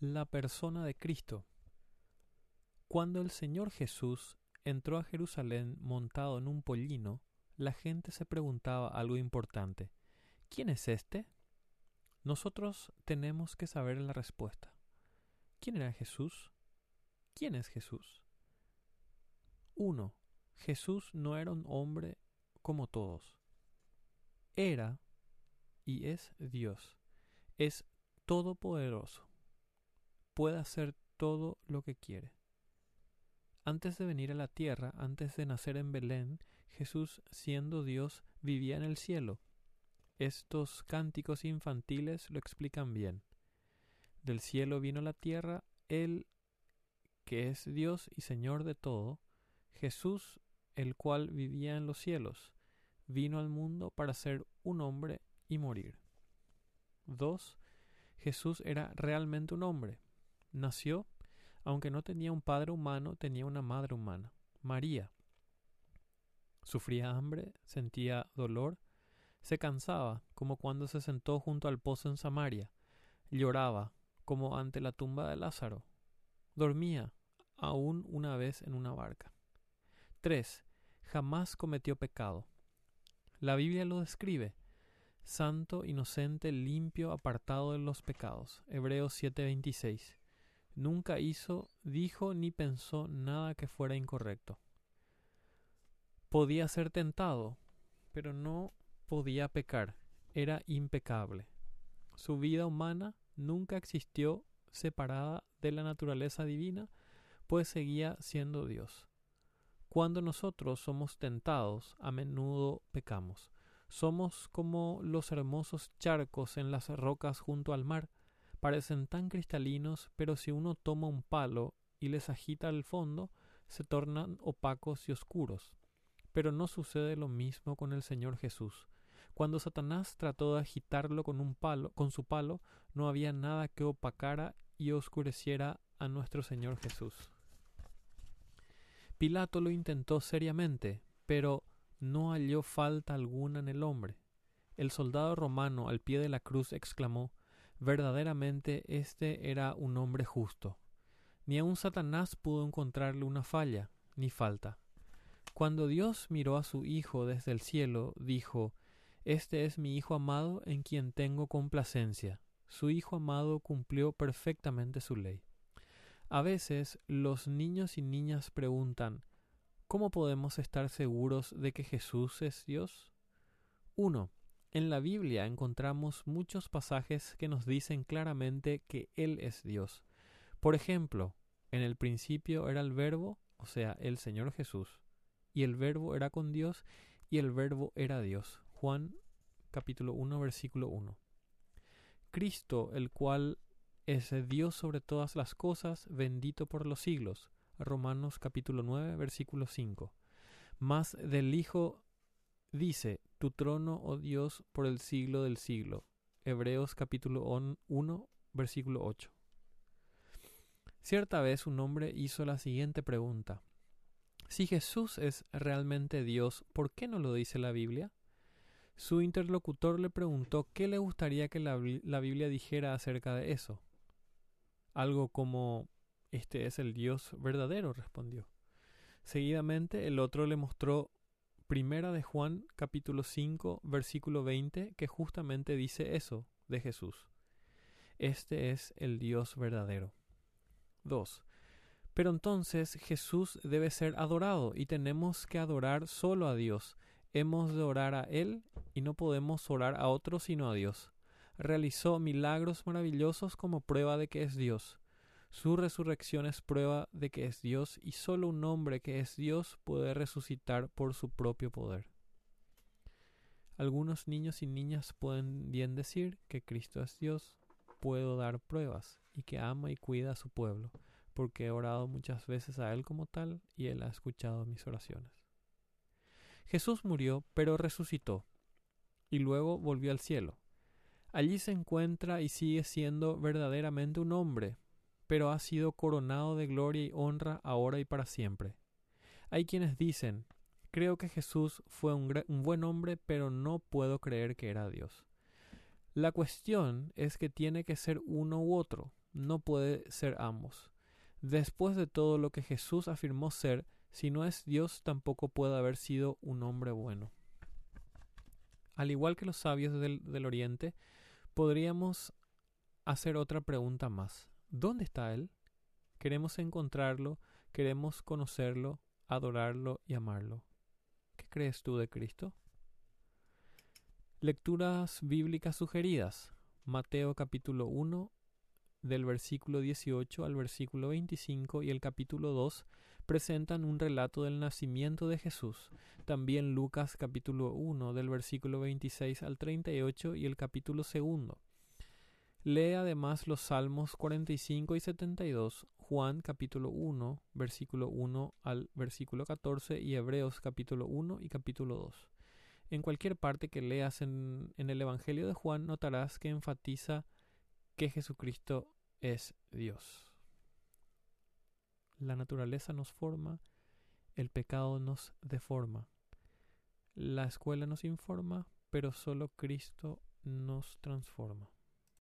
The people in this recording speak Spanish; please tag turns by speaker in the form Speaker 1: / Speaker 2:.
Speaker 1: la persona de Cristo. Cuando el Señor Jesús entró a Jerusalén montado en un pollino, la gente se preguntaba algo importante. ¿Quién es este? Nosotros tenemos que saber la respuesta. ¿Quién era Jesús? ¿Quién es Jesús? 1. Jesús no era un hombre como todos. Era y es Dios. Es todopoderoso. Puede hacer todo lo que quiere. Antes de venir a la tierra, antes de nacer en Belén, Jesús, siendo Dios, vivía en el cielo. Estos cánticos infantiles lo explican bien. Del cielo vino a la tierra Él, que es Dios y Señor de todo, Jesús, el cual vivía en los cielos, vino al mundo para ser un hombre y morir. 2. Jesús era realmente un hombre. Nació, aunque no tenía un padre humano, tenía una madre humana, María. Sufría hambre, sentía dolor, se cansaba, como cuando se sentó junto al pozo en Samaria, lloraba, como ante la tumba de Lázaro, dormía, aún una vez en una barca. 3. Jamás cometió pecado. La Biblia lo describe. Santo, inocente, limpio, apartado de los pecados. Hebreos 7:26. Nunca hizo, dijo ni pensó nada que fuera incorrecto. Podía ser tentado, pero no podía pecar. Era impecable. Su vida humana nunca existió separada de la naturaleza divina, pues seguía siendo Dios. Cuando nosotros somos tentados, a menudo pecamos. Somos como los hermosos charcos en las rocas junto al mar. Parecen tan cristalinos, pero si uno toma un palo y les agita al fondo, se tornan opacos y oscuros. Pero no sucede lo mismo con el Señor Jesús. Cuando Satanás trató de agitarlo con un palo, con su palo, no había nada que opacara y oscureciera a nuestro Señor Jesús. Pilato lo intentó seriamente, pero no halló falta alguna en el hombre. El soldado romano al pie de la cruz exclamó Verdaderamente este era un hombre justo. Ni aun Satanás pudo encontrarle una falla, ni falta. Cuando Dios miró a su Hijo desde el cielo, dijo Este es mi Hijo amado en quien tengo complacencia. Su Hijo amado cumplió perfectamente su ley. A veces los niños y niñas preguntan ¿Cómo podemos estar seguros de que Jesús es Dios? 1. En la Biblia encontramos muchos pasajes que nos dicen claramente que Él es Dios. Por ejemplo, en el principio era el verbo, o sea, el Señor Jesús, y el verbo era con Dios, y el verbo era Dios. Juan capítulo 1 versículo 1. Cristo, el cual es Dios sobre todas las cosas, bendito por los siglos. Romanos capítulo 9, versículo 5. Más del Hijo dice, tu trono, oh Dios, por el siglo del siglo. Hebreos capítulo 1, versículo 8. Cierta vez un hombre hizo la siguiente pregunta. Si Jesús es realmente Dios, ¿por qué no lo dice la Biblia? Su interlocutor le preguntó qué le gustaría que la, la Biblia dijera acerca de eso. Algo como Este es el Dios verdadero, respondió. Seguidamente el otro le mostró Primera de Juan capítulo 5 versículo 20 que justamente dice eso de Jesús. Este es el Dios verdadero. 2. Pero entonces Jesús debe ser adorado y tenemos que adorar solo a Dios. Hemos de orar a Él y no podemos orar a otro sino a Dios realizó milagros maravillosos como prueba de que es Dios. Su resurrección es prueba de que es Dios y solo un hombre que es Dios puede resucitar por su propio poder. Algunos niños y niñas pueden bien decir que Cristo es Dios, puedo dar pruebas y que ama y cuida a su pueblo, porque he orado muchas veces a Él como tal y Él ha escuchado mis oraciones. Jesús murió, pero resucitó, y luego volvió al cielo. Allí se encuentra y sigue siendo verdaderamente un hombre, pero ha sido coronado de gloria y honra ahora y para siempre. Hay quienes dicen, creo que Jesús fue un, buen hombre, pero no puedo creer que era Dios. La cuestión es que tiene que ser uno u otro. no puede ser ambos. Después de todo lo que Jesús afirmó ser, si no es Dios tampoco puede haber sido un hombre bueno. Al igual que los sabios del, del Oriente, podríamos hacer otra pregunta más. ¿Dónde está Él? Queremos encontrarlo, queremos conocerlo, adorarlo y amarlo. ¿Qué crees tú de Cristo? Lecturas bíblicas sugeridas. Mateo capítulo 1 del versículo 18 al versículo 25 y el capítulo 2 presentan un relato del nacimiento de Jesús. También Lucas capítulo 1 del versículo 26 al 38 y el capítulo 2 Lee además los Salmos 45 y 72, Juan capítulo 1, versículo 1 al versículo 14 y Hebreos capítulo 1 y capítulo 2. En cualquier parte que leas en, en el Evangelio de Juan notarás que enfatiza que Jesucristo es Dios. La naturaleza nos forma, el pecado nos deforma. La escuela nos informa, pero solo Cristo nos transforma.